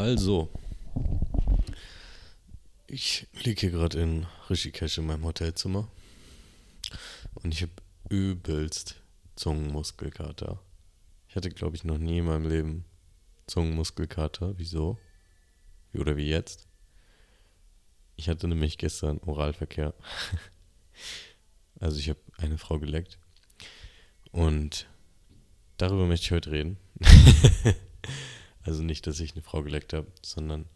Also, ich liege hier gerade in Rishikesh in meinem Hotelzimmer und ich habe übelst Zungenmuskelkater. Ich hatte, glaube ich, noch nie in meinem Leben Zungenmuskelkater. Wieso? Wie oder wie jetzt? Ich hatte nämlich gestern Oralverkehr. also ich habe eine Frau geleckt. Und darüber möchte ich heute reden. also nicht, dass ich eine Frau geleckt habe, sondern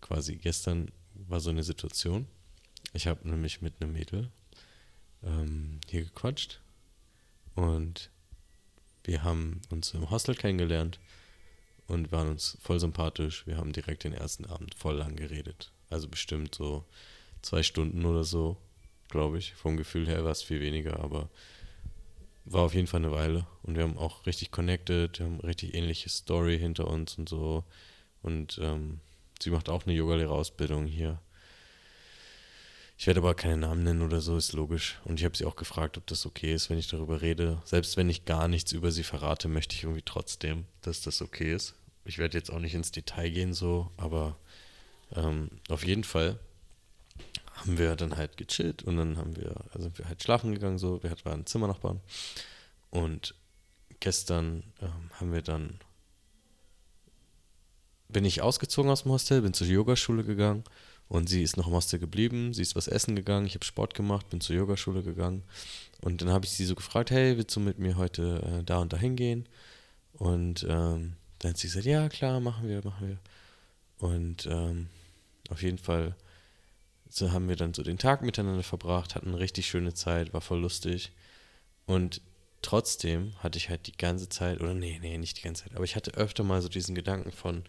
quasi gestern war so eine Situation. Ich habe nämlich mit einem Mädel ähm, hier gequatscht und wir haben uns im Hostel kennengelernt und waren uns voll sympathisch. Wir haben direkt den ersten Abend voll lang geredet. Also bestimmt so zwei Stunden oder so, glaube ich. Vom Gefühl her war es viel weniger, aber war auf jeden Fall eine Weile. Und wir haben auch richtig connected, wir haben richtig ähnliche Story hinter uns und so. Und ähm, sie macht auch eine Yogalehrerausbildung hier. Ich werde aber keinen Namen nennen oder so, ist logisch. Und ich habe sie auch gefragt, ob das okay ist, wenn ich darüber rede. Selbst wenn ich gar nichts über sie verrate, möchte ich irgendwie trotzdem, dass das okay ist. Ich werde jetzt auch nicht ins Detail gehen, so, aber ähm, auf jeden Fall haben wir dann halt gechillt und dann haben wir, sind wir halt schlafen gegangen, so. Wir hatten Zimmernachbarn. Und gestern ähm, haben wir dann, bin ich ausgezogen aus dem Hostel, bin zur Yogaschule gegangen und sie ist noch im Hostel geblieben, sie ist was essen gegangen, ich habe Sport gemacht, bin zur Yogaschule gegangen. Und dann habe ich sie so gefragt, hey, willst du mit mir heute äh, da und da hingehen? Und ähm, dann hat sie gesagt, ja, klar, machen wir, machen wir. Und ähm, auf jeden Fall so haben wir dann so den Tag miteinander verbracht, hatten eine richtig schöne Zeit, war voll lustig. Und trotzdem hatte ich halt die ganze Zeit, oder nee, nee, nicht die ganze Zeit, aber ich hatte öfter mal so diesen Gedanken von,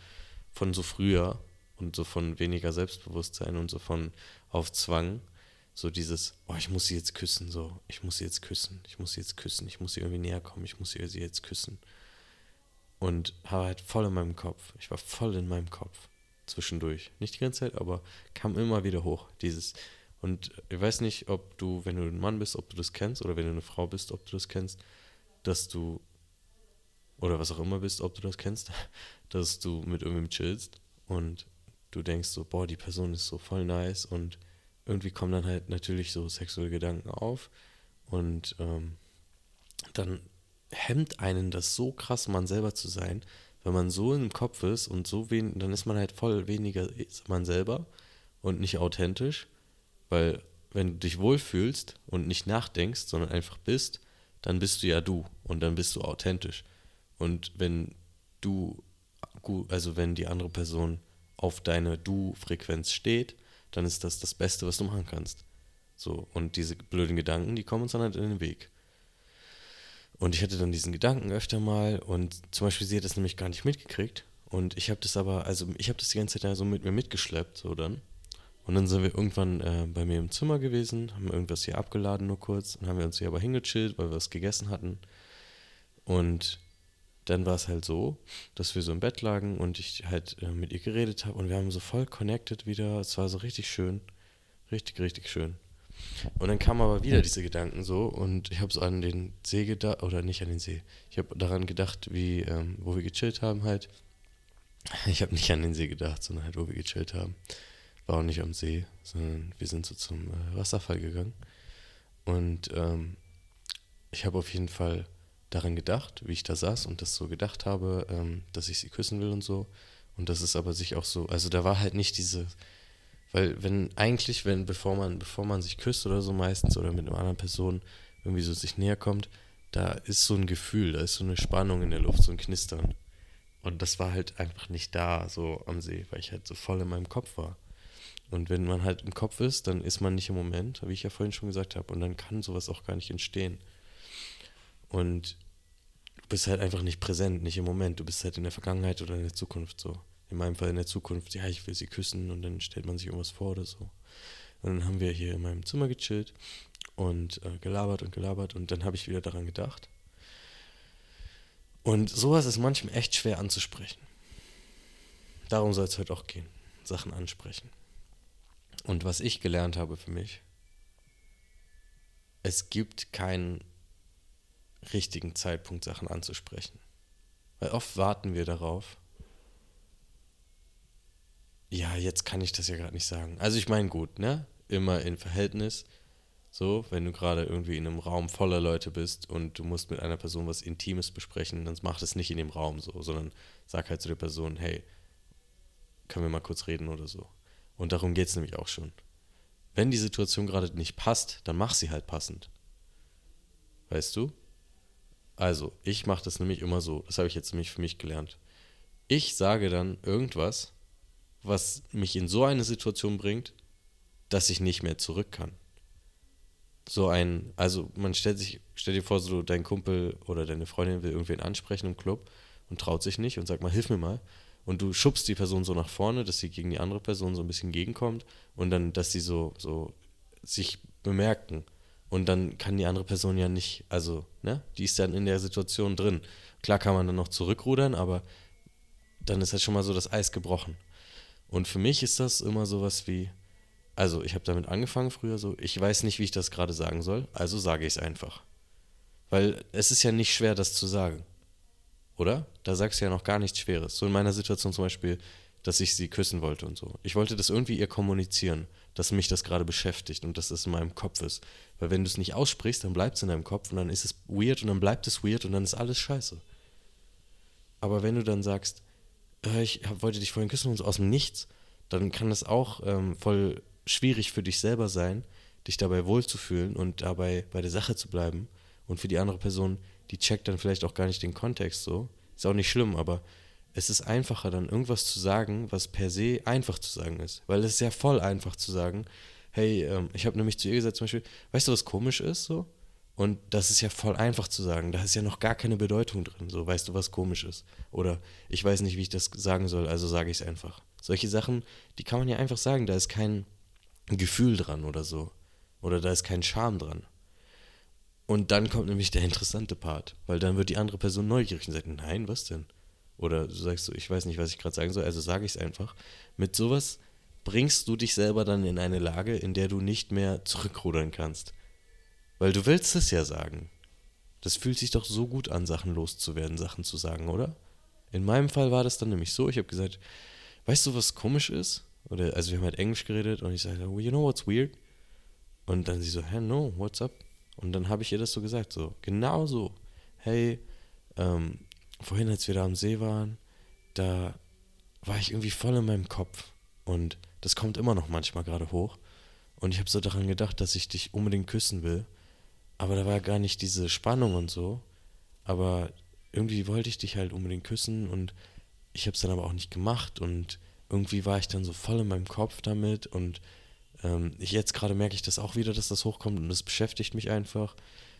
von so früher, und so von weniger Selbstbewusstsein und so von auf Zwang. So dieses, oh, ich muss sie jetzt küssen, so, ich muss sie jetzt küssen, ich muss sie jetzt küssen, ich muss sie irgendwie näher kommen, ich muss sie jetzt küssen. Und war halt voll in meinem Kopf. Ich war voll in meinem Kopf. Zwischendurch. Nicht die ganze Zeit, aber kam immer wieder hoch. Dieses. Und ich weiß nicht, ob du, wenn du ein Mann bist, ob du das kennst, oder wenn du eine Frau bist, ob du das kennst, dass du, oder was auch immer bist, ob du das kennst, dass du mit irgendwem chillst und du denkst so, boah, die Person ist so voll nice und irgendwie kommen dann halt natürlich so sexuelle Gedanken auf und ähm, dann hemmt einen das so krass, man selber zu sein, wenn man so im Kopf ist und so wen, dann ist man halt voll weniger man selber und nicht authentisch, weil wenn du dich wohlfühlst und nicht nachdenkst, sondern einfach bist, dann bist du ja du und dann bist du authentisch. Und wenn du, also wenn die andere Person auf deine Du-Frequenz steht, dann ist das das Beste, was du machen kannst. So, und diese blöden Gedanken, die kommen uns dann halt in den Weg. Und ich hatte dann diesen Gedanken öfter mal und zum Beispiel sie hat das nämlich gar nicht mitgekriegt. Und ich habe das aber, also ich habe das die ganze Zeit so mit mir mitgeschleppt, so dann. Und dann sind wir irgendwann äh, bei mir im Zimmer gewesen, haben irgendwas hier abgeladen nur kurz und haben wir uns hier aber hingechillt, weil wir was gegessen hatten. Und dann war es halt so, dass wir so im Bett lagen und ich halt äh, mit ihr geredet habe und wir haben so voll connected wieder. Es war so richtig schön. Richtig, richtig schön. Und dann kamen aber wieder diese Gedanken so und ich habe so an den See gedacht, oder nicht an den See. Ich habe daran gedacht, wie, ähm, wo wir gechillt haben halt. Ich habe nicht an den See gedacht, sondern halt, wo wir gechillt haben. War auch nicht am See, sondern wir sind so zum äh, Wasserfall gegangen. Und ähm, ich habe auf jeden Fall daran gedacht, wie ich da saß und das so gedacht habe, ähm, dass ich sie küssen will und so. Und das ist aber sich auch so, also da war halt nicht diese, weil wenn eigentlich, wenn, bevor man, bevor man sich küsst oder so meistens oder mit einer anderen Person irgendwie so sich näher kommt, da ist so ein Gefühl, da ist so eine Spannung in der Luft, so ein Knistern. Und das war halt einfach nicht da, so am See, weil ich halt so voll in meinem Kopf war. Und wenn man halt im Kopf ist, dann ist man nicht im Moment, wie ich ja vorhin schon gesagt habe. Und dann kann sowas auch gar nicht entstehen. Und du bist halt einfach nicht präsent, nicht im Moment. Du bist halt in der Vergangenheit oder in der Zukunft so. In meinem Fall in der Zukunft, ja, ich will sie küssen und dann stellt man sich irgendwas vor oder so. Und dann haben wir hier in meinem Zimmer gechillt und äh, gelabert und gelabert und dann habe ich wieder daran gedacht. Und sowas ist manchmal echt schwer anzusprechen. Darum soll es heute auch gehen. Sachen ansprechen. Und was ich gelernt habe für mich, es gibt keinen richtigen Zeitpunkt Sachen anzusprechen. Weil oft warten wir darauf, ja, jetzt kann ich das ja gerade nicht sagen. Also ich meine, gut, ne? Immer in Verhältnis. So, wenn du gerade irgendwie in einem Raum voller Leute bist und du musst mit einer Person was Intimes besprechen, dann mach das nicht in dem Raum so, sondern sag halt zu der Person, hey, können wir mal kurz reden oder so. Und darum geht es nämlich auch schon. Wenn die Situation gerade nicht passt, dann mach sie halt passend. Weißt du? Also, ich mache das nämlich immer so. Das habe ich jetzt nämlich für mich gelernt. Ich sage dann irgendwas, was mich in so eine Situation bringt, dass ich nicht mehr zurück kann. So ein, also man stellt sich, stell dir vor, so dein Kumpel oder deine Freundin will irgendwen ansprechen im Club und traut sich nicht und sagt mal, hilf mir mal. Und du schubst die Person so nach vorne, dass sie gegen die andere Person so ein bisschen gegenkommt und dann, dass sie so, so sich bemerken. Und dann kann die andere Person ja nicht, also, ne, die ist dann in der Situation drin. Klar kann man dann noch zurückrudern, aber dann ist halt schon mal so das Eis gebrochen. Und für mich ist das immer sowas wie, also ich habe damit angefangen früher so, ich weiß nicht, wie ich das gerade sagen soll, also sage ich es einfach. Weil es ist ja nicht schwer, das zu sagen. Oder? Da sagst du ja noch gar nichts Schweres. So in meiner Situation zum Beispiel, dass ich sie küssen wollte und so. Ich wollte das irgendwie ihr kommunizieren, dass mich das gerade beschäftigt und dass es in meinem Kopf ist. Weil wenn du es nicht aussprichst, dann bleibt es in deinem Kopf und dann ist es weird und dann bleibt es weird und dann ist alles scheiße. Aber wenn du dann sagst, äh, ich wollte dich vorhin küssen und so aus dem Nichts, dann kann das auch ähm, voll schwierig für dich selber sein, dich dabei wohlzufühlen und dabei bei der Sache zu bleiben. Und für die andere Person, die checkt dann vielleicht auch gar nicht den Kontext so. Ist auch nicht schlimm, aber es ist einfacher, dann irgendwas zu sagen, was per se einfach zu sagen ist. Weil es ist ja voll einfach zu sagen, hey, ähm, ich habe nämlich zu ihr gesagt zum Beispiel, weißt du, was komisch ist so? Und das ist ja voll einfach zu sagen. Da ist ja noch gar keine Bedeutung drin. So, weißt du, was komisch ist? Oder ich weiß nicht, wie ich das sagen soll, also sage ich es einfach. Solche Sachen, die kann man ja einfach sagen. Da ist kein Gefühl dran oder so. Oder da ist kein Charme dran. Und dann kommt nämlich der interessante Part, weil dann wird die andere Person neugierig und sagt, nein, was denn? Oder du sagst so, ich weiß nicht, was ich gerade sagen soll, also sage ich es einfach. Mit sowas bringst du dich selber dann in eine Lage, in der du nicht mehr zurückrudern kannst. Weil du willst es ja sagen. Das fühlt sich doch so gut an, Sachen loszuwerden, Sachen zu sagen, oder? In meinem Fall war das dann nämlich so, ich habe gesagt, weißt du, was komisch ist? Oder, also wir haben halt Englisch geredet und ich sage, well, you know what's weird? Und dann sie so, hey, no, what's up? Und dann habe ich ihr das so gesagt, so, genau so. Hey, ähm, vorhin, als wir da am See waren, da war ich irgendwie voll in meinem Kopf. Und das kommt immer noch manchmal gerade hoch. Und ich habe so daran gedacht, dass ich dich unbedingt küssen will. Aber da war gar nicht diese Spannung und so. Aber irgendwie wollte ich dich halt unbedingt küssen und ich habe es dann aber auch nicht gemacht und irgendwie war ich dann so voll in meinem Kopf damit und ähm, ich jetzt gerade merke ich das auch wieder, dass das hochkommt und das beschäftigt mich einfach.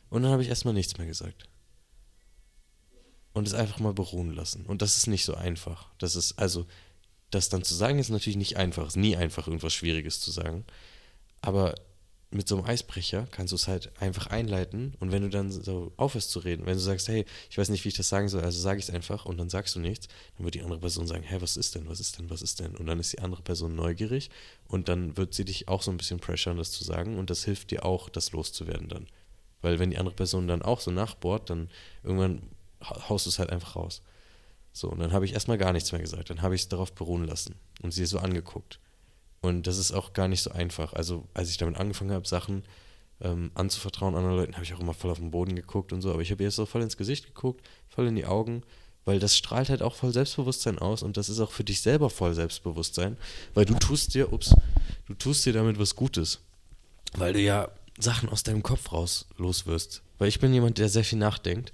Und dann habe ich erstmal nichts mehr gesagt. Und es einfach mal beruhen lassen. Und das ist nicht so einfach. Das ist, also, das dann zu sagen, ist natürlich nicht einfach. Es ist nie einfach, irgendwas Schwieriges zu sagen. Aber mit so einem Eisbrecher kannst du es halt einfach einleiten und wenn du dann so aufhörst zu reden, wenn du sagst, hey, ich weiß nicht, wie ich das sagen soll, also sage ich es einfach und dann sagst du nichts, dann wird die andere Person sagen, hey, was ist denn, was ist denn, was ist denn? Und dann ist die andere Person neugierig und dann wird sie dich auch so ein bisschen pressuren, das zu sagen und das hilft dir auch, das loszuwerden dann. Weil wenn die andere Person dann auch so nachbohrt, dann irgendwann haust du es halt einfach raus. So, und dann habe ich erstmal gar nichts mehr gesagt, dann habe ich es darauf beruhen lassen und sie so angeguckt. Und das ist auch gar nicht so einfach. Also, als ich damit angefangen habe, Sachen ähm, anzuvertrauen anderen Leuten, habe ich auch immer voll auf den Boden geguckt und so. Aber ich habe jetzt so voll ins Gesicht geguckt, voll in die Augen, weil das strahlt halt auch voll Selbstbewusstsein aus und das ist auch für dich selber voll Selbstbewusstsein, weil du tust dir, ups, du tust dir damit was Gutes. Weil du ja Sachen aus deinem Kopf raus los wirst. Weil ich bin jemand, der sehr viel nachdenkt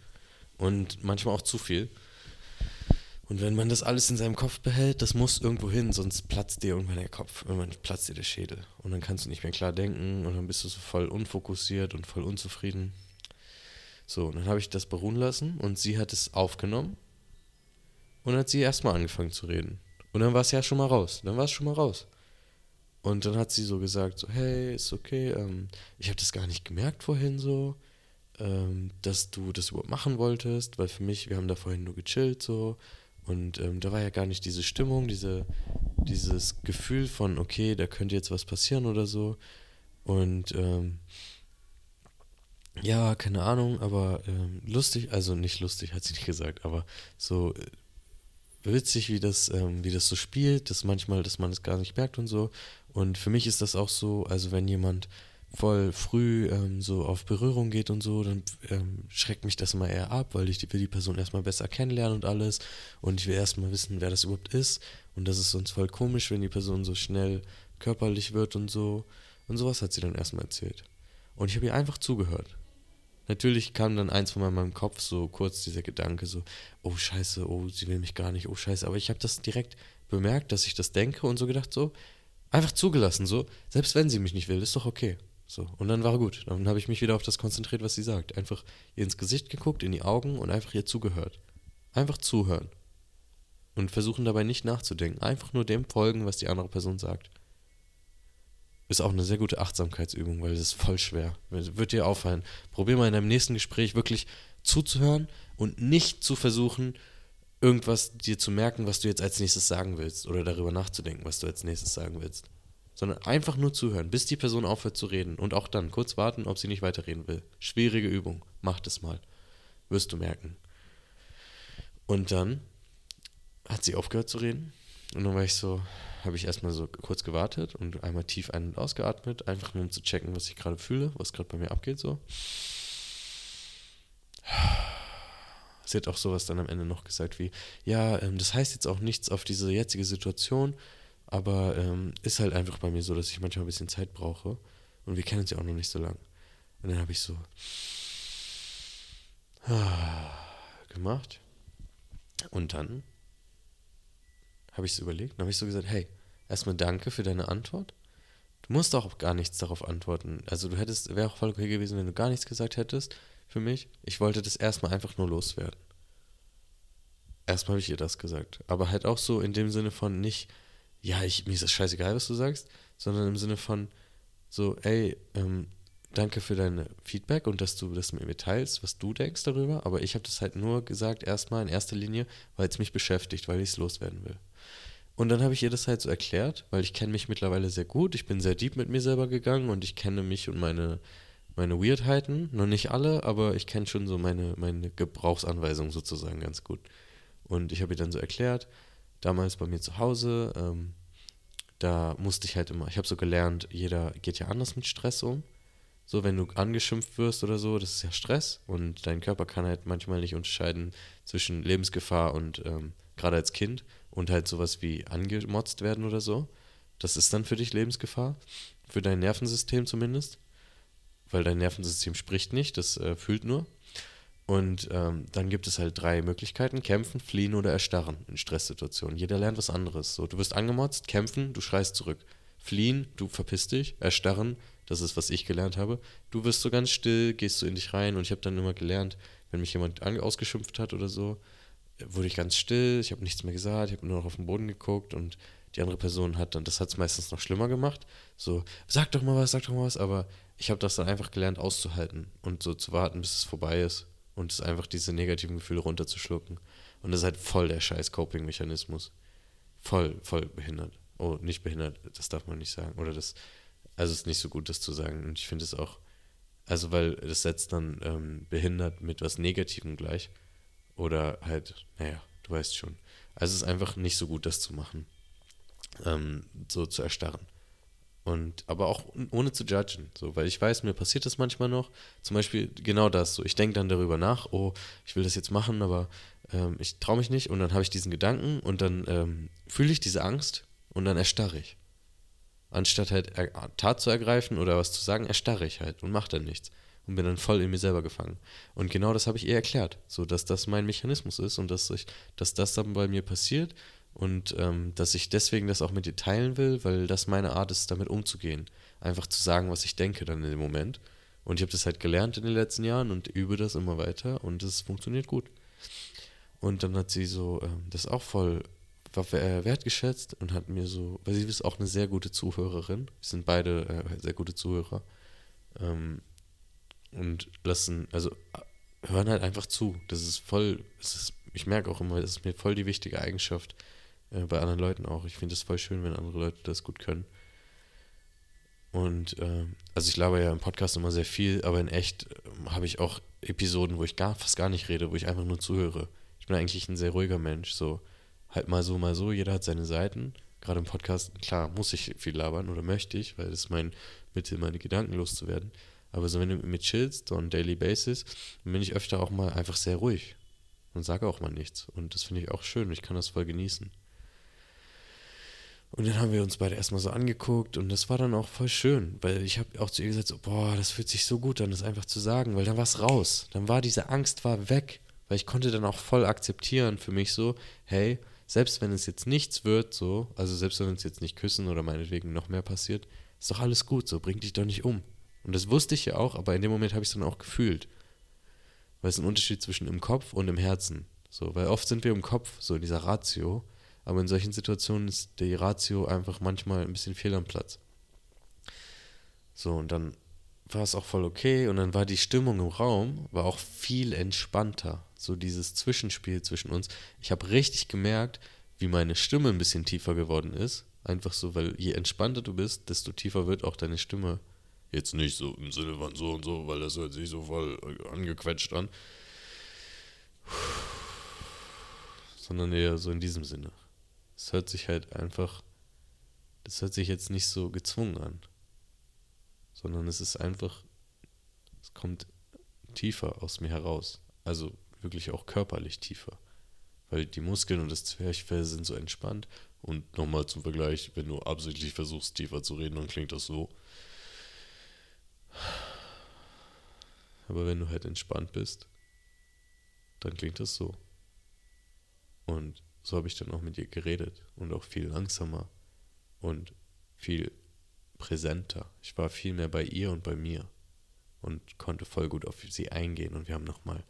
und manchmal auch zu viel. Und wenn man das alles in seinem Kopf behält, das muss irgendwo hin, sonst platzt dir irgendwann der Kopf, irgendwann platzt dir der Schädel. Und dann kannst du nicht mehr klar denken und dann bist du so voll unfokussiert und voll unzufrieden. So, und dann habe ich das beruhen lassen und sie hat es aufgenommen und hat sie erstmal angefangen zu reden. Und dann war es ja schon mal raus. Dann war es schon mal raus. Und dann hat sie so gesagt, so, hey, ist okay, ähm, ich habe das gar nicht gemerkt vorhin so, ähm, dass du das überhaupt machen wolltest, weil für mich, wir haben da vorhin nur gechillt so und ähm, da war ja gar nicht diese Stimmung, diese, dieses Gefühl von, okay, da könnte jetzt was passieren oder so. Und ähm, ja, keine Ahnung, aber ähm, lustig, also nicht lustig, hat sie nicht gesagt, aber so, witzig, wie das, ähm, wie das so spielt, dass manchmal, dass man es gar nicht merkt und so. Und für mich ist das auch so, also wenn jemand voll früh ähm, so auf Berührung geht und so, dann ähm, schreckt mich das immer eher ab, weil ich will die Person erstmal besser kennenlernen und alles. Und ich will erstmal wissen, wer das überhaupt ist. Und das ist sonst voll komisch, wenn die Person so schnell körperlich wird und so. Und sowas hat sie dann erstmal erzählt. Und ich habe ihr einfach zugehört. Natürlich kam dann eins von meinem Kopf so kurz dieser Gedanke so, oh scheiße, oh, sie will mich gar nicht, oh scheiße. Aber ich habe das direkt bemerkt, dass ich das denke und so gedacht so, einfach zugelassen so, selbst wenn sie mich nicht will, ist doch okay. So, und dann war gut. Dann habe ich mich wieder auf das konzentriert, was sie sagt. Einfach ihr ins Gesicht geguckt, in die Augen und einfach ihr zugehört. Einfach zuhören. Und versuchen dabei nicht nachzudenken. Einfach nur dem folgen, was die andere Person sagt. Ist auch eine sehr gute Achtsamkeitsübung, weil das ist voll schwer. Wird dir auffallen. Probier mal in deinem nächsten Gespräch wirklich zuzuhören und nicht zu versuchen, irgendwas dir zu merken, was du jetzt als nächstes sagen willst. Oder darüber nachzudenken, was du als nächstes sagen willst sondern einfach nur zuhören, bis die Person aufhört zu reden und auch dann kurz warten, ob sie nicht weiterreden will. Schwierige Übung, macht es mal. Wirst du merken. Und dann hat sie aufgehört zu reden und dann war ich so, habe ich erstmal so kurz gewartet und einmal tief ein- und ausgeatmet, einfach nur um zu checken, was ich gerade fühle, was gerade bei mir abgeht so. Sie hat auch sowas dann am Ende noch gesagt wie, ja, ähm, das heißt jetzt auch nichts auf diese jetzige Situation, aber ähm, ist halt einfach bei mir so, dass ich manchmal ein bisschen Zeit brauche. Und wir kennen uns ja auch noch nicht so lang. Und dann habe ich so gemacht. Und dann habe ich es überlegt. Dann habe ich so gesagt, hey, erstmal danke für deine Antwort. Du musst auch gar nichts darauf antworten. Also du hättest, wäre auch voll okay gewesen, wenn du gar nichts gesagt hättest für mich. Ich wollte das erstmal einfach nur loswerden. Erstmal habe ich ihr das gesagt. Aber halt auch so in dem Sinne von nicht, ja, ich, mir ist das scheißegal, was du sagst, sondern im Sinne von so, ey, ähm, danke für dein Feedback und dass du das mit mir teilst, was du denkst darüber, aber ich habe das halt nur gesagt, erstmal in erster Linie, weil es mich beschäftigt, weil ich es loswerden will. Und dann habe ich ihr das halt so erklärt, weil ich kenne mich mittlerweile sehr gut, ich bin sehr deep mit mir selber gegangen und ich kenne mich und meine, meine Weirdheiten, noch nicht alle, aber ich kenne schon so meine, meine Gebrauchsanweisung sozusagen ganz gut. Und ich habe ihr dann so erklärt, damals bei mir zu Hause, ähm, da musste ich halt immer, ich habe so gelernt, jeder geht ja anders mit Stress um. So, wenn du angeschimpft wirst oder so, das ist ja Stress und dein Körper kann halt manchmal nicht unterscheiden zwischen Lebensgefahr und ähm, gerade als Kind und halt sowas wie angemotzt werden oder so. Das ist dann für dich Lebensgefahr, für dein Nervensystem zumindest, weil dein Nervensystem spricht nicht, das äh, fühlt nur. Und ähm, dann gibt es halt drei Möglichkeiten: kämpfen, fliehen oder erstarren in Stresssituationen. Jeder lernt was anderes. So, du wirst angemotzt, kämpfen, du schreist zurück. Fliehen, du verpisst dich, erstarren, das ist, was ich gelernt habe. Du wirst so ganz still, gehst so in dich rein. Und ich habe dann immer gelernt, wenn mich jemand ausgeschimpft hat oder so, wurde ich ganz still, ich habe nichts mehr gesagt, ich habe nur noch auf den Boden geguckt. Und die andere Person hat dann, das hat es meistens noch schlimmer gemacht, so, sag doch mal was, sag doch mal was, aber ich habe das dann einfach gelernt auszuhalten und so zu warten, bis es vorbei ist und es einfach diese negativen Gefühle runterzuschlucken. Und das ist halt voll der scheiß Coping-Mechanismus. Voll, voll behindert. Oh, nicht behindert, das darf man nicht sagen. Oder das, also es ist nicht so gut, das zu sagen. Und ich finde es auch, also weil das setzt dann ähm, behindert mit was Negativem gleich. Oder halt, naja, du weißt schon. Also es ist einfach nicht so gut, das zu machen. Ähm, so zu erstarren. Und aber auch ohne zu judgen, so, weil ich weiß, mir passiert das manchmal noch. Zum Beispiel genau das, so ich denke dann darüber nach, oh, ich will das jetzt machen, aber ähm, ich traue mich nicht und dann habe ich diesen Gedanken und dann ähm, fühle ich diese Angst und dann erstarre ich. Anstatt halt Tat zu ergreifen oder was zu sagen, erstarre ich halt und mache dann nichts und bin dann voll in mir selber gefangen. Und genau das habe ich ihr erklärt, so dass das mein Mechanismus ist und dass ich, dass das dann bei mir passiert und ähm, dass ich deswegen das auch mit dir teilen will, weil das meine Art ist, damit umzugehen. Einfach zu sagen, was ich denke dann in dem Moment. Und ich habe das halt gelernt in den letzten Jahren und übe das immer weiter und es funktioniert gut. Und dann hat sie so ähm, das auch voll äh, wertgeschätzt und hat mir so, weil sie ist auch eine sehr gute Zuhörerin. Wir sind beide äh, sehr gute Zuhörer. Ähm, und lassen, also äh, hören halt einfach zu. Das ist voll, es ist, ich merke auch immer, das ist mir voll die wichtige Eigenschaft, äh, bei anderen Leuten auch. Ich finde es voll schön, wenn andere Leute das gut können. Und äh, also ich laber ja im Podcast immer sehr viel, aber in echt äh, habe ich auch Episoden, wo ich gar, fast gar nicht rede, wo ich einfach nur zuhöre. Ich bin eigentlich ein sehr ruhiger Mensch, so halt mal so, mal so, jeder hat seine Seiten. Gerade im Podcast, klar, muss ich viel labern oder möchte ich, weil das ist mein Mittel, meine Gedanken loszuwerden. Aber so, wenn du mit mir chillst, so on daily basis, dann bin ich öfter auch mal einfach sehr ruhig und sage auch mal nichts. Und das finde ich auch schön. Ich kann das voll genießen. Und dann haben wir uns beide erstmal so angeguckt und das war dann auch voll schön, weil ich habe auch zu ihr gesagt, so, boah, das fühlt sich so gut an, das einfach zu sagen, weil dann war es raus. Dann war diese Angst war weg, weil ich konnte dann auch voll akzeptieren für mich so, hey, selbst wenn es jetzt nichts wird, so, also selbst wenn wir uns jetzt nicht küssen oder meinetwegen noch mehr passiert, ist doch alles gut, so, bring dich doch nicht um. Und das wusste ich ja auch, aber in dem Moment habe ich es dann auch gefühlt. Weil es ein Unterschied zwischen im Kopf und im Herzen. So, weil oft sind wir im Kopf, so in dieser Ratio, aber in solchen Situationen ist die Ratio einfach manchmal ein bisschen fehl am Platz. So, und dann war es auch voll okay und dann war die Stimmung im Raum, war auch viel entspannter. So dieses Zwischenspiel zwischen uns. Ich habe richtig gemerkt, wie meine Stimme ein bisschen tiefer geworden ist. Einfach so, weil je entspannter du bist, desto tiefer wird auch deine Stimme. Jetzt nicht so im Sinne von so und so, weil das hört sich so voll angequetscht an. Sondern eher so in diesem Sinne. Es hört sich halt einfach, das hört sich jetzt nicht so gezwungen an, sondern es ist einfach, es kommt tiefer aus mir heraus. Also wirklich auch körperlich tiefer. Weil die Muskeln und das Zwerchfell sind so entspannt. Und nochmal zum Vergleich, wenn du absichtlich versuchst, tiefer zu reden, dann klingt das so. Aber wenn du halt entspannt bist, dann klingt das so. Und so habe ich dann auch mit ihr geredet und auch viel langsamer und viel präsenter. Ich war viel mehr bei ihr und bei mir und konnte voll gut auf sie eingehen und wir haben nochmal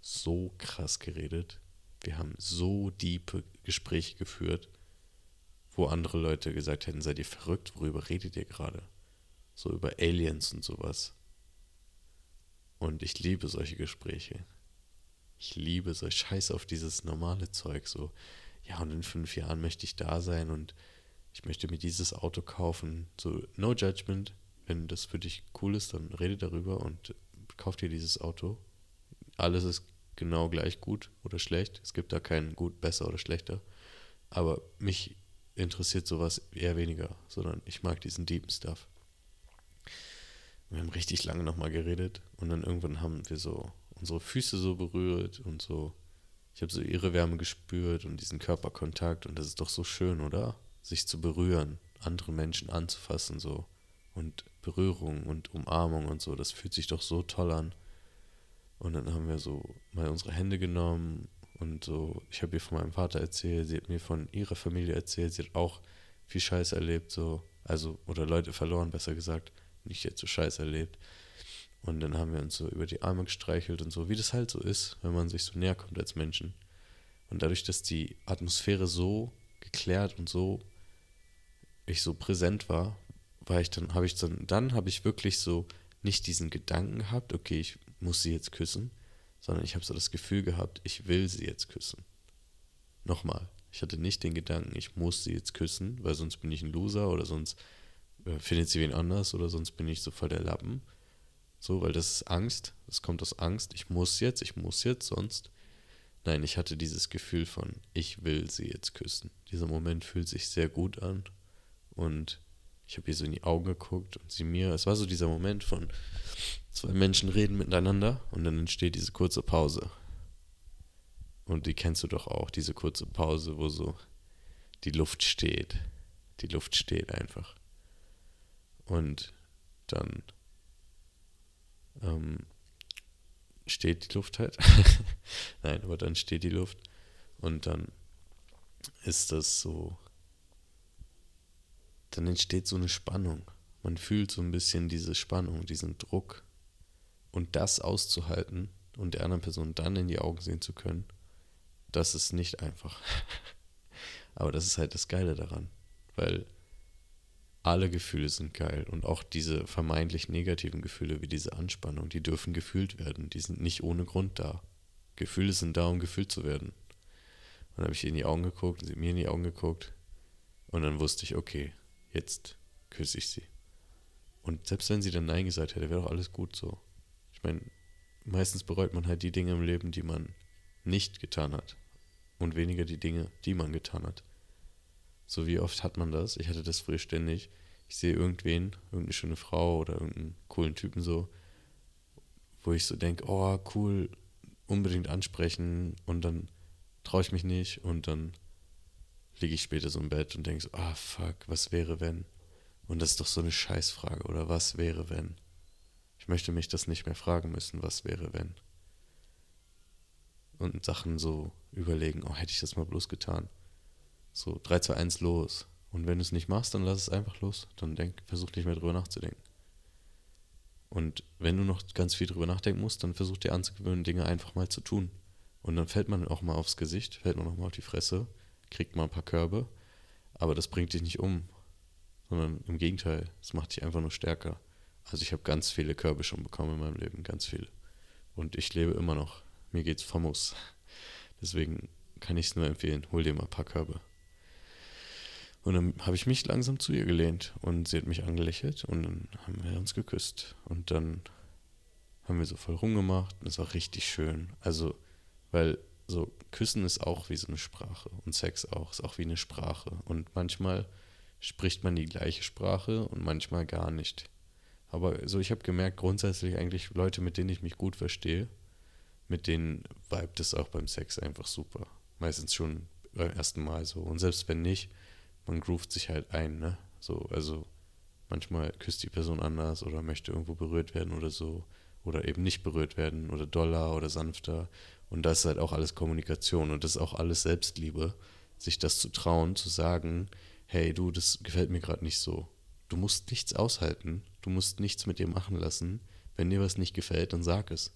so krass geredet. Wir haben so diepe Gespräche geführt, wo andere Leute gesagt hätten, seid ihr verrückt, worüber redet ihr gerade? So über Aliens und sowas. Und ich liebe solche Gespräche. Ich liebe so, scheiß auf dieses normale Zeug, so, ja, und in fünf Jahren möchte ich da sein und ich möchte mir dieses Auto kaufen. So, no judgment. Wenn das für dich cool ist, dann rede darüber und kauf dir dieses Auto. Alles ist genau gleich gut oder schlecht. Es gibt da keinen gut, besser oder schlechter. Aber mich interessiert sowas eher weniger, sondern ich mag diesen deepen Stuff. Wir haben richtig lange nochmal geredet und dann irgendwann haben wir so unsere Füße so berührt und so. Ich habe so ihre Wärme gespürt und diesen Körperkontakt und das ist doch so schön, oder? Sich zu berühren, andere Menschen anzufassen so und Berührung und Umarmung und so, das fühlt sich doch so toll an. Und dann haben wir so mal unsere Hände genommen und so, ich habe ihr von meinem Vater erzählt, sie hat mir von ihrer Familie erzählt, sie hat auch viel Scheiß erlebt, so, also, oder Leute verloren, besser gesagt, nicht jetzt so Scheiß erlebt. Und dann haben wir uns so über die Arme gestreichelt und so, wie das halt so ist, wenn man sich so näher kommt als Menschen. Und dadurch, dass die Atmosphäre so geklärt und so ich so präsent war, war ich dann, habe ich dann, dann habe ich wirklich so nicht diesen Gedanken gehabt, okay, ich muss sie jetzt küssen, sondern ich habe so das Gefühl gehabt, ich will sie jetzt küssen. Nochmal, ich hatte nicht den Gedanken, ich muss sie jetzt küssen, weil sonst bin ich ein Loser oder sonst äh, findet sie wen anders oder sonst bin ich so voll der Lappen. So, weil das ist Angst, das kommt aus Angst, ich muss jetzt, ich muss jetzt, sonst. Nein, ich hatte dieses Gefühl von, ich will sie jetzt küssen. Dieser Moment fühlt sich sehr gut an und ich habe ihr so in die Augen geguckt und sie mir, es war so dieser Moment von zwei Menschen reden miteinander und dann entsteht diese kurze Pause. Und die kennst du doch auch, diese kurze Pause, wo so die Luft steht. Die Luft steht einfach. Und dann ähm, steht die Luft halt. Nein, aber dann steht die Luft und dann ist das so, dann entsteht so eine Spannung. Man fühlt so ein bisschen diese Spannung, diesen Druck. Und das auszuhalten und der anderen Person dann in die Augen sehen zu können, das ist nicht einfach. Aber das ist halt das Geile daran, weil alle Gefühle sind geil und auch diese vermeintlich negativen Gefühle wie diese Anspannung, die dürfen gefühlt werden. Die sind nicht ohne Grund da. Gefühle sind da, um gefühlt zu werden. Und dann habe ich ihr in die Augen geguckt, sie mir in die Augen geguckt und dann wusste ich, okay, jetzt küsse ich sie. Und selbst wenn sie dann Nein gesagt hätte, wäre doch alles gut so. Ich meine, meistens bereut man halt die Dinge im Leben, die man nicht getan hat. und weniger die Dinge, die man getan hat. So wie oft hat man das? Ich hatte das früher ständig. Ich sehe irgendwen, irgendeine schöne Frau oder irgendeinen coolen Typen so, wo ich so denke, oh cool, unbedingt ansprechen und dann traue ich mich nicht und dann liege ich später so im Bett und denke so, ah fuck, was wäre wenn? Und das ist doch so eine Scheißfrage, oder was wäre wenn? Ich möchte mich das nicht mehr fragen müssen, was wäre wenn? Und Sachen so überlegen, oh, hätte ich das mal bloß getan. So 3, 2, 1, los. Und wenn du es nicht machst, dann lass es einfach los. Dann denk, versuch nicht mehr drüber nachzudenken. Und wenn du noch ganz viel drüber nachdenken musst, dann versuch dir anzugewöhnen, Dinge einfach mal zu tun. Und dann fällt man auch mal aufs Gesicht, fällt man auch mal auf die Fresse, kriegt mal ein paar Körbe. Aber das bringt dich nicht um, sondern im Gegenteil, es macht dich einfach nur stärker. Also ich habe ganz viele Körbe schon bekommen in meinem Leben, ganz viele. Und ich lebe immer noch. Mir geht's famos. Deswegen kann ich es nur empfehlen, hol dir mal ein paar Körbe. Und dann habe ich mich langsam zu ihr gelehnt und sie hat mich angelächelt und dann haben wir uns geküsst. Und dann haben wir so voll rumgemacht und es war richtig schön. Also, weil so Küssen ist auch wie so eine Sprache und Sex auch, ist auch wie eine Sprache. Und manchmal spricht man die gleiche Sprache und manchmal gar nicht. Aber so, ich habe gemerkt, grundsätzlich eigentlich Leute, mit denen ich mich gut verstehe, mit denen vibet es auch beim Sex einfach super. Meistens schon beim ersten Mal so. Und selbst wenn nicht, man groovt sich halt ein, ne? So, also manchmal küsst die Person anders oder möchte irgendwo berührt werden oder so. Oder eben nicht berührt werden oder doller oder sanfter. Und das ist halt auch alles Kommunikation und das ist auch alles Selbstliebe, sich das zu trauen, zu sagen, hey du, das gefällt mir gerade nicht so. Du musst nichts aushalten, du musst nichts mit dir machen lassen. Wenn dir was nicht gefällt, dann sag es.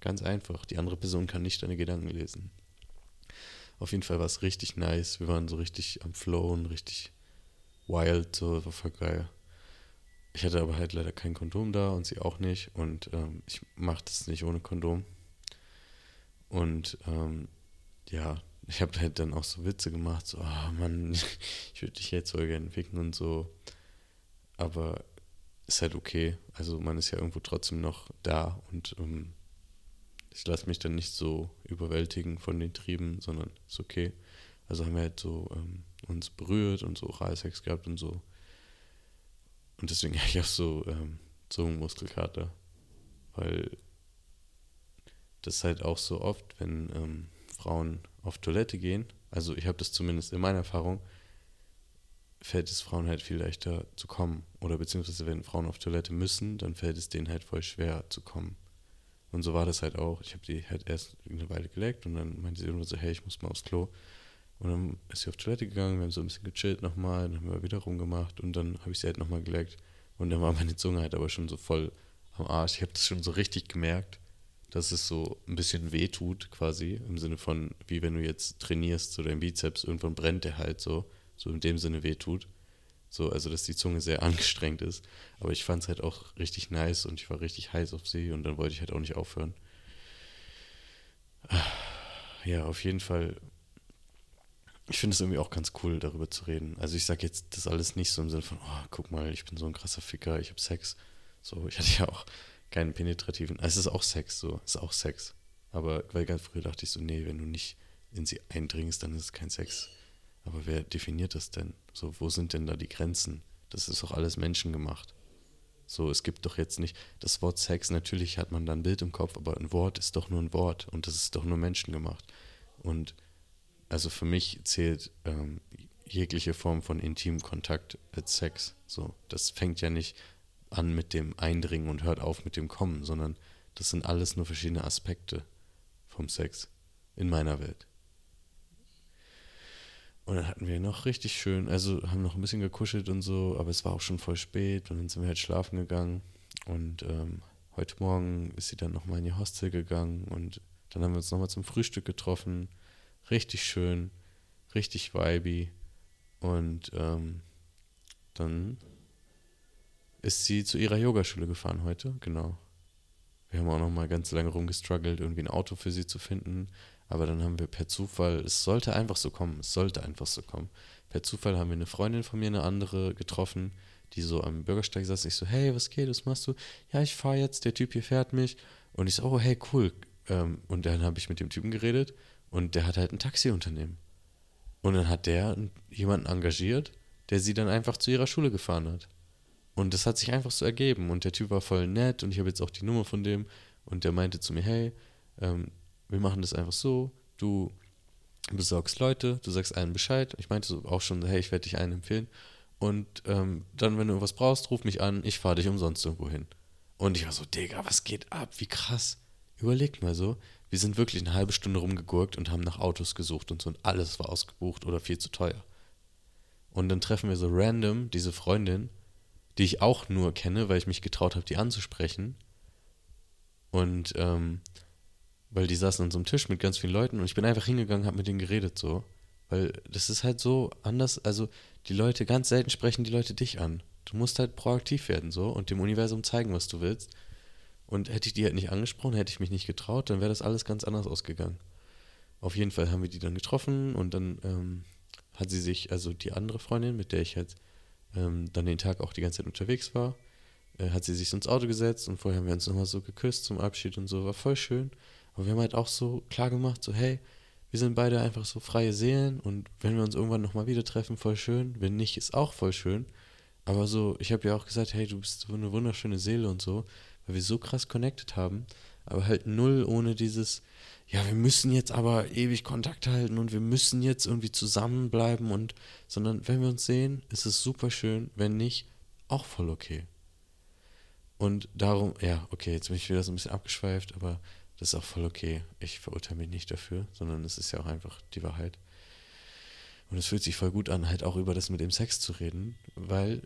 Ganz einfach. Die andere Person kann nicht deine Gedanken lesen. Auf jeden Fall war es richtig nice. Wir waren so richtig am Flowen, richtig wild, so war voll geil. Ich hatte aber halt leider kein Kondom da und sie auch nicht. Und ähm, ich mache das nicht ohne Kondom. Und ähm, ja, ich habe halt dann auch so Witze gemacht, so, oh Mann, ich würde dich jetzt voll gerne ficken und so. Aber ist halt okay. Also man ist ja irgendwo trotzdem noch da und ähm, ich lasse mich dann nicht so überwältigen von den Trieben, sondern ist okay. Also haben wir halt so ähm, uns berührt und so Oralsex gehabt und so. Und deswegen habe ich auch so ähm, Zungenmuskelkater. Weil das halt auch so oft, wenn ähm, Frauen auf Toilette gehen, also ich habe das zumindest in meiner Erfahrung, fällt es Frauen halt viel leichter zu kommen. Oder beziehungsweise wenn Frauen auf Toilette müssen, dann fällt es denen halt voll schwer zu kommen. Und so war das halt auch. Ich habe die halt erst eine Weile geleckt und dann meinte sie irgendwann so, hey, ich muss mal aufs Klo. Und dann ist sie auf Toilette gegangen, wir haben so ein bisschen gechillt nochmal, dann haben wir wieder rumgemacht und dann habe ich sie halt nochmal geleckt. Und dann war meine Zunge halt aber schon so voll am Arsch. Ich habe das schon so richtig gemerkt, dass es so ein bisschen weh tut, quasi, im Sinne von, wie wenn du jetzt trainierst, so dein Bizeps, irgendwann brennt der halt so, so in dem Sinne weh tut. So, also dass die Zunge sehr angestrengt ist. Aber ich fand es halt auch richtig nice und ich war richtig heiß auf sie und dann wollte ich halt auch nicht aufhören. Ja, auf jeden Fall. Ich finde es irgendwie auch ganz cool, darüber zu reden. Also ich sage jetzt das alles nicht so im Sinne von, oh, guck mal, ich bin so ein krasser Ficker, ich habe Sex. So, ich hatte ja auch keinen penetrativen. Es ist auch Sex, so, es ist auch Sex. Aber weil ganz früher dachte ich so, nee, wenn du nicht in sie eindringst, dann ist es kein Sex. Aber wer definiert das denn? So, wo sind denn da die Grenzen? Das ist doch alles menschengemacht. So, es gibt doch jetzt nicht das Wort Sex, natürlich hat man da ein Bild im Kopf, aber ein Wort ist doch nur ein Wort und das ist doch nur menschengemacht. Und also für mich zählt ähm, jegliche Form von intimem Kontakt als Sex. So, das fängt ja nicht an mit dem Eindringen und hört auf mit dem Kommen, sondern das sind alles nur verschiedene Aspekte vom Sex in meiner Welt. Und dann hatten wir noch richtig schön, also haben noch ein bisschen gekuschelt und so, aber es war auch schon voll spät und dann sind wir halt schlafen gegangen. Und ähm, heute Morgen ist sie dann nochmal in ihr Hostel gegangen und dann haben wir uns nochmal zum Frühstück getroffen. Richtig schön, richtig vibey. Und ähm, dann ist sie zu ihrer Yogaschule gefahren heute, genau. Wir haben auch nochmal ganz lange rumgestruggelt, irgendwie ein Auto für sie zu finden. Aber dann haben wir per Zufall, es sollte einfach so kommen, es sollte einfach so kommen. Per Zufall haben wir eine Freundin von mir, eine andere getroffen, die so am Bürgersteig saß. Ich so, hey, was geht, was machst du? Ja, ich fahre jetzt, der Typ hier fährt mich. Und ich so, oh, hey, cool. Ähm, und dann habe ich mit dem Typen geredet Und der hat halt ein Taxiunternehmen. Und dann hat der jemanden engagiert, der sie dann einfach zu ihrer Schule gefahren hat. Und das hat sich einfach so ergeben. Und der Typ war voll nett und ich habe jetzt auch die Nummer von dem. Und der meinte zu mir, hey, ähm, wir machen das einfach so, du besorgst Leute, du sagst allen Bescheid. Ich meinte so auch schon, hey, ich werde dich einen empfehlen. Und ähm, dann, wenn du was brauchst, ruf mich an, ich fahre dich umsonst irgendwo hin. Und ich war so, Digga, was geht ab? Wie krass. Überlegt mal so, wir sind wirklich eine halbe Stunde rumgegurkt und haben nach Autos gesucht und so und alles war ausgebucht oder viel zu teuer. Und dann treffen wir so random diese Freundin, die ich auch nur kenne, weil ich mich getraut habe, die anzusprechen. Und ähm, weil die saßen an so einem Tisch mit ganz vielen Leuten und ich bin einfach hingegangen, habe mit denen geredet so. Weil das ist halt so anders, also die Leute, ganz selten sprechen die Leute dich an. Du musst halt proaktiv werden so und dem Universum zeigen, was du willst. Und hätte ich die halt nicht angesprochen, hätte ich mich nicht getraut, dann wäre das alles ganz anders ausgegangen. Auf jeden Fall haben wir die dann getroffen und dann ähm, hat sie sich, also die andere Freundin, mit der ich halt ähm, dann den Tag auch die ganze Zeit unterwegs war, äh, hat sie sich ins Auto gesetzt und vorher haben wir uns nochmal so geküsst zum Abschied und so, war voll schön. Aber wir haben halt auch so klar gemacht, so hey, wir sind beide einfach so freie Seelen und wenn wir uns irgendwann nochmal wieder treffen, voll schön. Wenn nicht, ist auch voll schön. Aber so, ich habe ja auch gesagt, hey, du bist so eine wunderschöne Seele und so, weil wir so krass connected haben. Aber halt null ohne dieses, ja, wir müssen jetzt aber ewig Kontakt halten und wir müssen jetzt irgendwie zusammenbleiben und, sondern wenn wir uns sehen, ist es super schön. Wenn nicht, auch voll okay. Und darum, ja, okay, jetzt bin ich wieder so ein bisschen abgeschweift, aber das ist auch voll okay. Ich verurteile mich nicht dafür, sondern es ist ja auch einfach die Wahrheit. Und es fühlt sich voll gut an, halt auch über das mit dem Sex zu reden, weil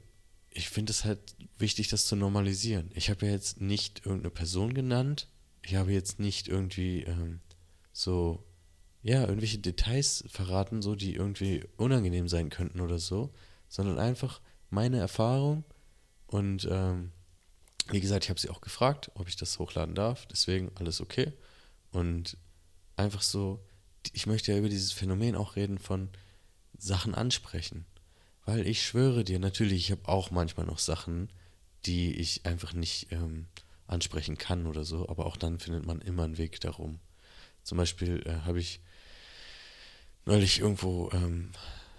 ich finde es halt wichtig, das zu normalisieren. Ich habe ja jetzt nicht irgendeine Person genannt. Ich habe jetzt nicht irgendwie ähm, so, ja, irgendwelche Details verraten, so, die irgendwie unangenehm sein könnten oder so, sondern einfach meine Erfahrung und ähm, wie gesagt, ich habe sie auch gefragt, ob ich das hochladen darf. Deswegen alles okay. Und einfach so, ich möchte ja über dieses Phänomen auch reden von Sachen ansprechen. Weil ich schwöre dir, natürlich, ich habe auch manchmal noch Sachen, die ich einfach nicht ähm, ansprechen kann oder so. Aber auch dann findet man immer einen Weg darum. Zum Beispiel äh, habe ich neulich irgendwo ähm,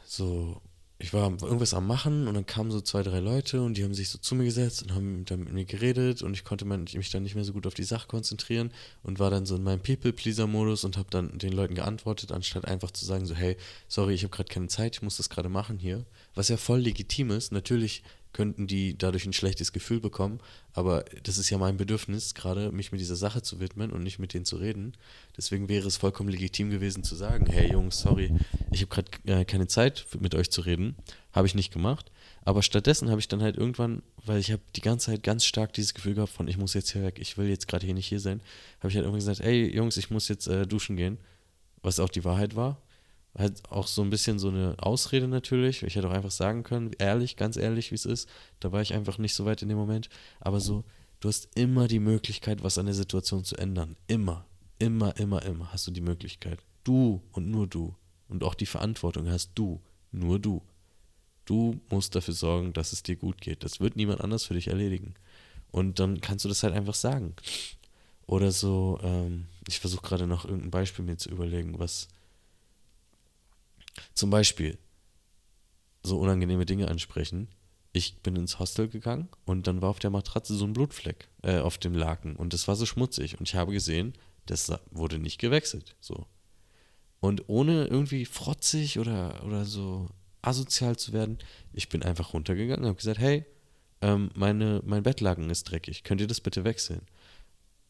so ich war irgendwas am Machen und dann kamen so zwei, drei Leute und die haben sich so zu mir gesetzt und haben dann mit mir geredet und ich konnte mich dann nicht mehr so gut auf die Sache konzentrieren und war dann so in meinem People-Pleaser-Modus und habe dann den Leuten geantwortet, anstatt einfach zu sagen so, hey, sorry, ich habe gerade keine Zeit, ich muss das gerade machen hier. Was ja voll legitim ist. Natürlich könnten die dadurch ein schlechtes Gefühl bekommen. Aber das ist ja mein Bedürfnis, gerade mich mit dieser Sache zu widmen und nicht mit denen zu reden. Deswegen wäre es vollkommen legitim gewesen zu sagen, hey Jungs, sorry, ich habe gerade äh, keine Zeit mit euch zu reden. Habe ich nicht gemacht. Aber stattdessen habe ich dann halt irgendwann, weil ich habe die ganze Zeit ganz stark dieses Gefühl gehabt von, ich muss jetzt hier weg, ich will jetzt gerade hier nicht hier sein, habe ich halt irgendwann gesagt, hey Jungs, ich muss jetzt äh, duschen gehen. Was auch die Wahrheit war halt auch so ein bisschen so eine Ausrede natürlich. Ich hätte auch einfach sagen können, ehrlich, ganz ehrlich, wie es ist. Da war ich einfach nicht so weit in dem Moment. Aber so, du hast immer die Möglichkeit, was an der Situation zu ändern. Immer, immer, immer, immer hast du die Möglichkeit. Du und nur du. Und auch die Verantwortung hast du, nur du. Du musst dafür sorgen, dass es dir gut geht. Das wird niemand anders für dich erledigen. Und dann kannst du das halt einfach sagen. Oder so, ähm, ich versuche gerade noch irgendein Beispiel mir zu überlegen, was, zum Beispiel so unangenehme Dinge ansprechen. Ich bin ins Hostel gegangen und dann war auf der Matratze so ein Blutfleck äh, auf dem Laken und das war so schmutzig und ich habe gesehen, das wurde nicht gewechselt. So. Und ohne irgendwie frotzig oder, oder so asozial zu werden, ich bin einfach runtergegangen und habe gesagt, hey, ähm, meine, mein Bettlaken ist dreckig, könnt ihr das bitte wechseln?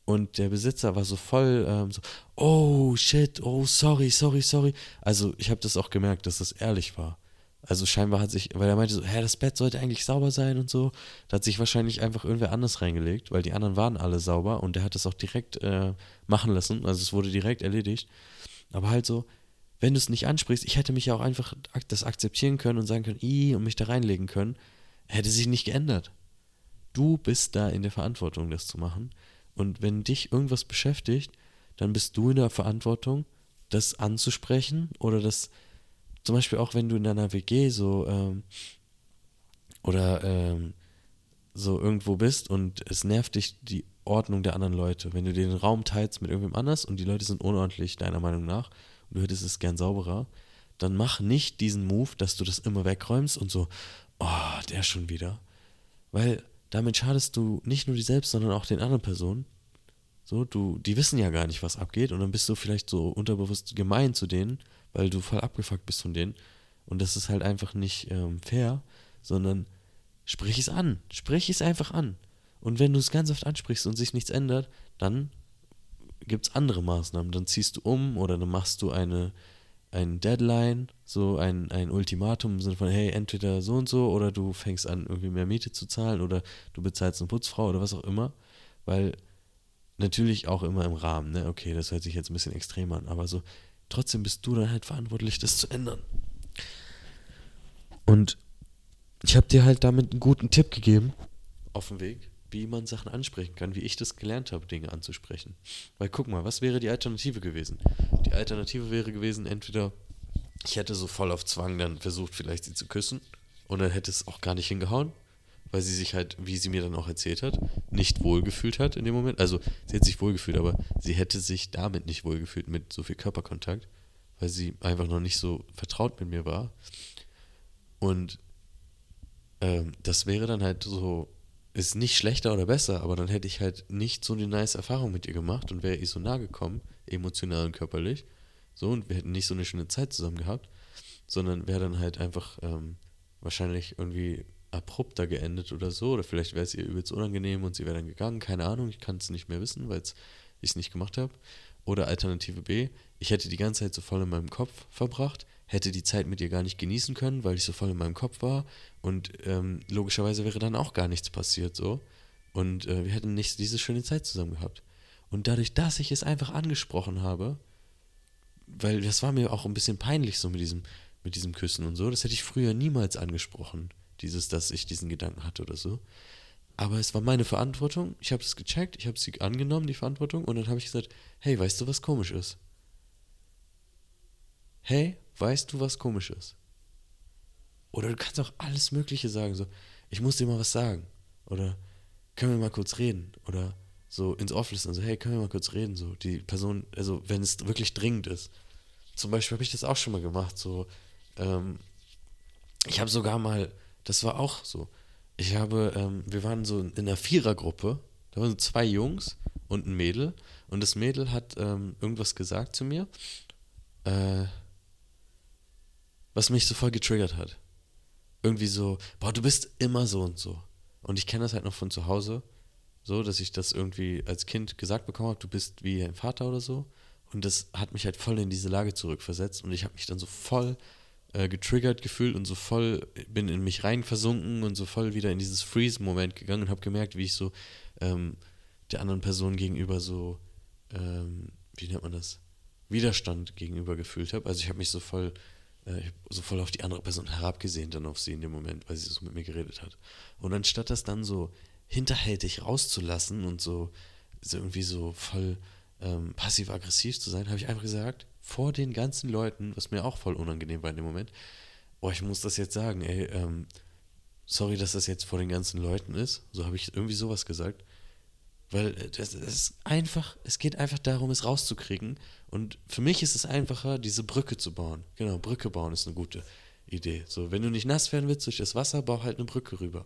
Und der Besitzer war so voll ähm, so, oh shit, oh sorry, sorry, sorry. Also ich habe das auch gemerkt, dass das ehrlich war. Also scheinbar hat sich, weil er meinte so, hä, das Bett sollte eigentlich sauber sein und so. Da hat sich wahrscheinlich einfach irgendwer anders reingelegt, weil die anderen waren alle sauber und der hat das auch direkt äh, machen lassen. Also es wurde direkt erledigt. Aber halt so, wenn du es nicht ansprichst, ich hätte mich ja auch einfach das akzeptieren können und sagen können, i und mich da reinlegen können, hätte sich nicht geändert. Du bist da in der Verantwortung, das zu machen. Und wenn dich irgendwas beschäftigt, dann bist du in der Verantwortung, das anzusprechen oder das, zum Beispiel auch wenn du in deiner WG so ähm, oder ähm, so irgendwo bist und es nervt dich die Ordnung der anderen Leute, wenn du den Raum teilst mit irgendwem anders und die Leute sind unordentlich, deiner Meinung nach, und du hättest es gern sauberer, dann mach nicht diesen Move, dass du das immer wegräumst und so, oh, der schon wieder. Weil damit schadest du nicht nur dir selbst, sondern auch den anderen Personen. So, du, die wissen ja gar nicht, was abgeht und dann bist du vielleicht so unterbewusst gemein zu denen, weil du voll abgefuckt bist von denen. Und das ist halt einfach nicht ähm, fair, sondern sprich es an. Sprich es einfach an. Und wenn du es ganz oft ansprichst und sich nichts ändert, dann gibt es andere Maßnahmen. Dann ziehst du um oder dann machst du eine, ein Deadline, so ein, ein Ultimatum im Sinne von, hey, entweder so und so oder du fängst an, irgendwie mehr Miete zu zahlen oder du bezahlst eine Putzfrau oder was auch immer. Weil natürlich auch immer im Rahmen, ne? Okay, das hört sich jetzt ein bisschen extrem an, aber so, trotzdem bist du dann halt verantwortlich, das zu ändern. Und ich habe dir halt damit einen guten Tipp gegeben auf dem Weg, wie man Sachen ansprechen kann, wie ich das gelernt habe, Dinge anzusprechen. Weil guck mal, was wäre die Alternative gewesen? Die Alternative wäre gewesen, entweder ich hätte so voll auf Zwang dann versucht, vielleicht sie zu küssen und dann hätte es auch gar nicht hingehauen, weil sie sich halt, wie sie mir dann auch erzählt hat, nicht wohlgefühlt hat in dem Moment. Also sie hat sich wohlgefühlt, aber sie hätte sich damit nicht wohlgefühlt mit so viel Körperkontakt, weil sie einfach noch nicht so vertraut mit mir war. Und ähm, das wäre dann halt so, ist nicht schlechter oder besser, aber dann hätte ich halt nicht so eine nice Erfahrung mit ihr gemacht und wäre ihr so nah gekommen, emotional und körperlich. So, und wir hätten nicht so eine schöne Zeit zusammen gehabt, sondern wäre dann halt einfach ähm, wahrscheinlich irgendwie abrupter geendet oder so. Oder vielleicht wäre es ihr übelst unangenehm und sie wäre dann gegangen. Keine Ahnung, ich kann es nicht mehr wissen, weil ich es nicht gemacht habe. Oder Alternative B, ich hätte die ganze Zeit so voll in meinem Kopf verbracht, hätte die Zeit mit ihr gar nicht genießen können, weil ich so voll in meinem Kopf war. Und ähm, logischerweise wäre dann auch gar nichts passiert so. Und äh, wir hätten nicht diese schöne Zeit zusammen gehabt. Und dadurch, dass ich es einfach angesprochen habe, weil das war mir auch ein bisschen peinlich so mit diesem, mit diesem Küssen und so, das hätte ich früher niemals angesprochen dieses, dass ich diesen Gedanken hatte oder so. Aber es war meine Verantwortung. Ich habe es gecheckt, ich habe sie angenommen, die Verantwortung, und dann habe ich gesagt, hey, weißt du, was komisch ist? Hey, weißt du, was komisch ist? Oder du kannst auch alles Mögliche sagen, so, ich muss dir mal was sagen. Oder können wir mal kurz reden? Oder so ins Office und so, hey, können wir mal kurz reden? So, die Person, also wenn es wirklich dringend ist. Zum Beispiel habe ich das auch schon mal gemacht, so, ähm, ich habe sogar mal das war auch so. Ich habe, ähm, wir waren so in einer Vierergruppe, da waren so zwei Jungs und ein Mädel und das Mädel hat ähm, irgendwas gesagt zu mir, äh, was mich so voll getriggert hat. Irgendwie so, boah, du bist immer so und so. Und ich kenne das halt noch von zu Hause, so, dass ich das irgendwie als Kind gesagt bekommen habe, du bist wie ein Vater oder so. Und das hat mich halt voll in diese Lage zurückversetzt und ich habe mich dann so voll äh, getriggert gefühlt und so voll bin in mich rein versunken und so voll wieder in dieses Freeze-Moment gegangen und habe gemerkt, wie ich so ähm, der anderen Person gegenüber so, ähm, wie nennt man das, Widerstand gegenüber gefühlt habe. Also ich habe mich so voll, äh, so voll auf die andere Person herabgesehen dann auf sie in dem Moment, weil sie so mit mir geredet hat. Und anstatt das dann so hinterhältig rauszulassen und so, so irgendwie so voll ähm, passiv-aggressiv zu sein, habe ich einfach gesagt, vor den ganzen Leuten, was mir auch voll unangenehm war in dem Moment, oh, ich muss das jetzt sagen, ey, ähm, sorry, dass das jetzt vor den ganzen Leuten ist. So habe ich irgendwie sowas gesagt. Weil es ist einfach, es geht einfach darum, es rauszukriegen. Und für mich ist es einfacher, diese Brücke zu bauen. Genau, Brücke bauen ist eine gute Idee. So, wenn du nicht nass werden willst durch das Wasser, bau halt eine Brücke rüber.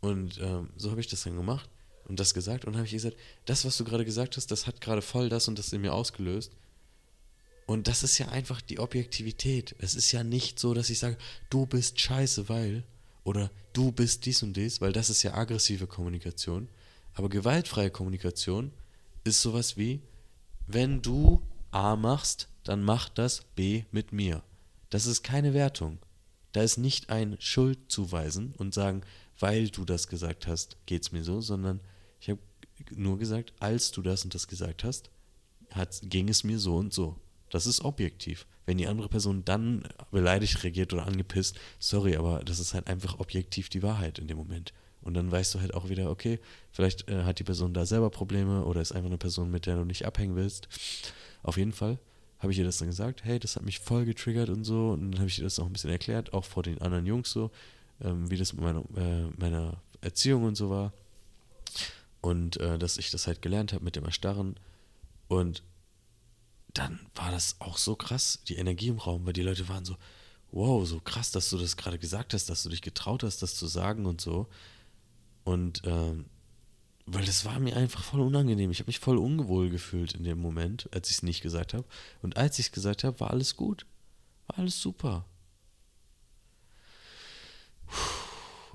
Und ähm, so habe ich das dann gemacht und das gesagt. Und habe ich gesagt, das, was du gerade gesagt hast, das hat gerade voll das und das in mir ausgelöst. Und das ist ja einfach die Objektivität. Es ist ja nicht so, dass ich sage, du bist scheiße, weil, oder du bist dies und dies, weil das ist ja aggressive Kommunikation. Aber gewaltfreie Kommunikation ist sowas wie, wenn du A machst, dann mach das B mit mir. Das ist keine Wertung. Da ist nicht ein Schuld zuweisen und sagen, weil du das gesagt hast, geht's mir so, sondern ich habe nur gesagt, als du das und das gesagt hast, hat, ging es mir so und so. Das ist objektiv. Wenn die andere Person dann beleidigt reagiert oder angepisst, sorry, aber das ist halt einfach objektiv die Wahrheit in dem Moment. Und dann weißt du halt auch wieder, okay, vielleicht äh, hat die Person da selber Probleme oder ist einfach eine Person, mit der du nicht abhängen willst. Auf jeden Fall habe ich ihr das dann gesagt, hey, das hat mich voll getriggert und so. Und dann habe ich ihr das auch ein bisschen erklärt, auch vor den anderen Jungs so, ähm, wie das mit meiner, äh, meiner Erziehung und so war. Und äh, dass ich das halt gelernt habe mit dem Erstarren. Und dann war das auch so krass, die Energie im Raum, weil die Leute waren so, wow, so krass, dass du das gerade gesagt hast, dass du dich getraut hast, das zu sagen und so. Und ähm, weil das war mir einfach voll unangenehm. Ich habe mich voll ungewohl gefühlt in dem Moment, als ich es nicht gesagt habe. Und als ich es gesagt habe, war alles gut. War alles super.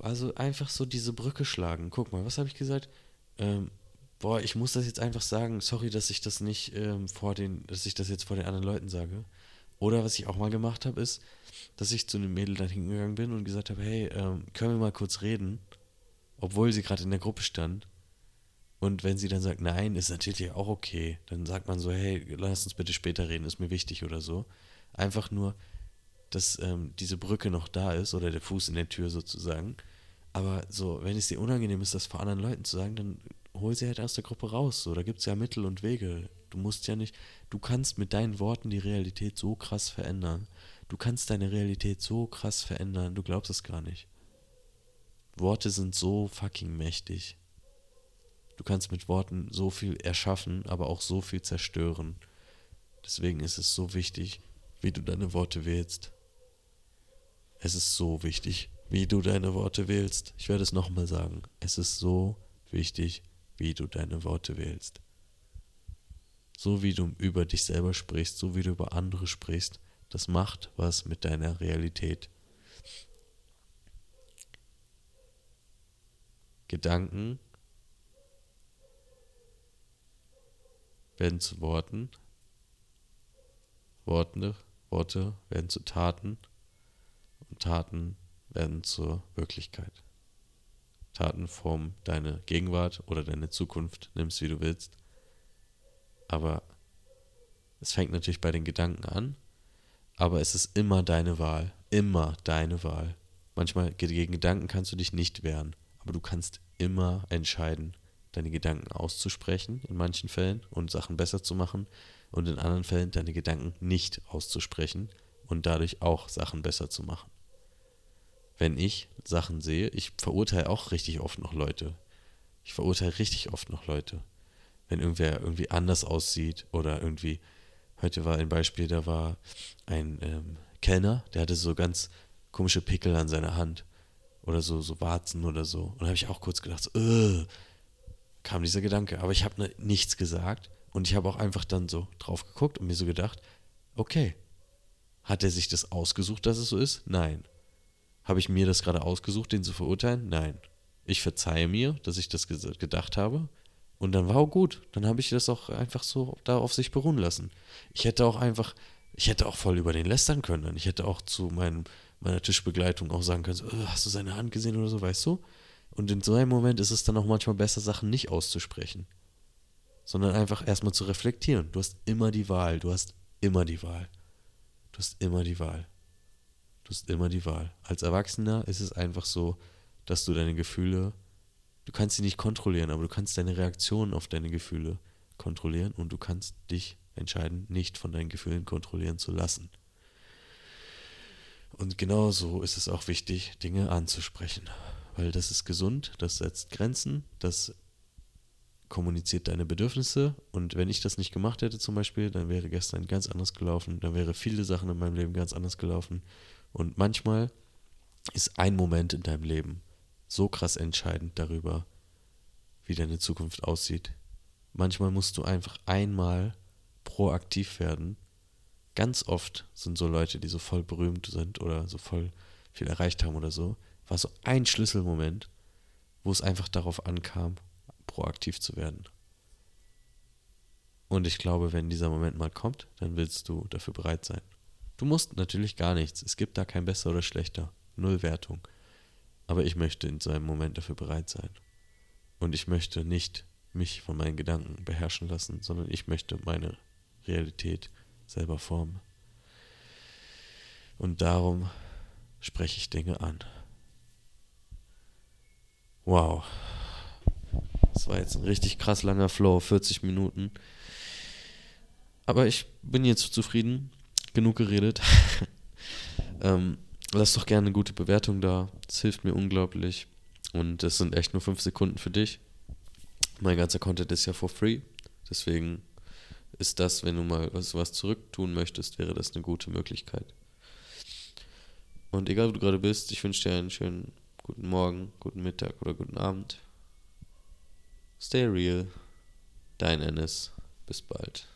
Also einfach so diese Brücke schlagen. Guck mal, was habe ich gesagt? Ähm, boah, ich muss das jetzt einfach sagen. Sorry, dass ich das nicht ähm, vor den, dass ich das jetzt vor den anderen Leuten sage. Oder was ich auch mal gemacht habe, ist, dass ich zu einem Mädel dann hingegangen bin und gesagt habe, hey, ähm, können wir mal kurz reden? Obwohl sie gerade in der Gruppe stand. Und wenn sie dann sagt, nein, ist natürlich auch okay, dann sagt man so, hey, lass uns bitte später reden, ist mir wichtig oder so. Einfach nur, dass ähm, diese Brücke noch da ist oder der Fuß in der Tür sozusagen. Aber so, wenn es dir unangenehm ist, das vor anderen Leuten zu sagen, dann hol sie halt aus der Gruppe raus. So, da gibt es ja Mittel und Wege. Du musst ja nicht, du kannst mit deinen Worten die Realität so krass verändern. Du kannst deine Realität so krass verändern, du glaubst es gar nicht. Worte sind so fucking mächtig. Du kannst mit Worten so viel erschaffen, aber auch so viel zerstören. Deswegen ist es so wichtig, wie du deine Worte wählst. Es ist so wichtig, wie du deine Worte wählst. Ich werde es nochmal sagen. Es ist so wichtig, wie du deine Worte wählst. So wie du über dich selber sprichst, so wie du über andere sprichst, das macht was mit deiner Realität. Gedanken werden zu Worten, Worte, Worte werden zu Taten und Taten werden zur Wirklichkeit. Taten formen deine Gegenwart oder deine Zukunft, nimmst wie du willst. Aber es fängt natürlich bei den Gedanken an, aber es ist immer deine Wahl, immer deine Wahl. Manchmal gegen Gedanken kannst du dich nicht wehren, aber du kannst immer entscheiden, deine Gedanken auszusprechen in manchen Fällen und Sachen besser zu machen und in anderen Fällen deine Gedanken nicht auszusprechen und dadurch auch Sachen besser zu machen. Wenn ich Sachen sehe, ich verurteile auch richtig oft noch Leute. Ich verurteile richtig oft noch Leute. Wenn irgendwer irgendwie anders aussieht oder irgendwie, heute war ein Beispiel, da war ein ähm, Kellner, der hatte so ganz komische Pickel an seiner Hand oder so, so Warzen oder so. Und da habe ich auch kurz gedacht, so, kam dieser Gedanke. Aber ich habe ne, nichts gesagt und ich habe auch einfach dann so drauf geguckt und mir so gedacht, okay, hat er sich das ausgesucht, dass es so ist? Nein. Habe ich mir das gerade ausgesucht, den zu verurteilen? Nein. Ich verzeihe mir, dass ich das gedacht habe. Und dann war auch gut. Dann habe ich das auch einfach so da auf sich beruhen lassen. Ich hätte auch einfach, ich hätte auch voll über den lästern können. Ich hätte auch zu meinem, meiner Tischbegleitung auch sagen können, so, oh, hast du seine Hand gesehen oder so, weißt du? Und in so einem Moment ist es dann auch manchmal besser, Sachen nicht auszusprechen. Sondern einfach erstmal zu reflektieren. Du hast immer die Wahl. Du hast immer die Wahl. Du hast immer die Wahl. Du hast immer die Wahl. Als Erwachsener ist es einfach so, dass du deine Gefühle, du kannst sie nicht kontrollieren, aber du kannst deine Reaktionen auf deine Gefühle kontrollieren und du kannst dich entscheiden, nicht von deinen Gefühlen kontrollieren zu lassen. Und genauso ist es auch wichtig, Dinge anzusprechen weil das ist gesund, das setzt Grenzen, das kommuniziert deine Bedürfnisse und wenn ich das nicht gemacht hätte zum Beispiel, dann wäre gestern ganz anders gelaufen, dann wäre viele Sachen in meinem Leben ganz anders gelaufen und manchmal ist ein Moment in deinem Leben so krass entscheidend darüber, wie deine Zukunft aussieht. Manchmal musst du einfach einmal proaktiv werden. Ganz oft sind so Leute, die so voll berühmt sind oder so voll viel erreicht haben oder so, war so ein Schlüsselmoment, wo es einfach darauf ankam, proaktiv zu werden. Und ich glaube, wenn dieser Moment mal kommt, dann willst du dafür bereit sein. Du musst natürlich gar nichts. Es gibt da kein besser oder schlechter. Null Wertung. Aber ich möchte in so einem Moment dafür bereit sein. Und ich möchte nicht mich von meinen Gedanken beherrschen lassen, sondern ich möchte meine Realität selber formen. Und darum spreche ich Dinge an. Wow. Das war jetzt ein richtig krass langer Flow, 40 Minuten. Aber ich bin jetzt zufrieden. Genug geredet. ähm, lass doch gerne eine gute Bewertung da. Das hilft mir unglaublich. Und es sind echt nur 5 Sekunden für dich. Mein ganzer Content ist ja for free. Deswegen ist das, wenn du mal was, zurücktun möchtest, wäre das eine gute Möglichkeit. Und egal, wo du gerade bist, ich wünsche dir einen schönen guten Morgen, guten Mittag oder guten Abend. Stay real. Dein Ennis. Bis bald.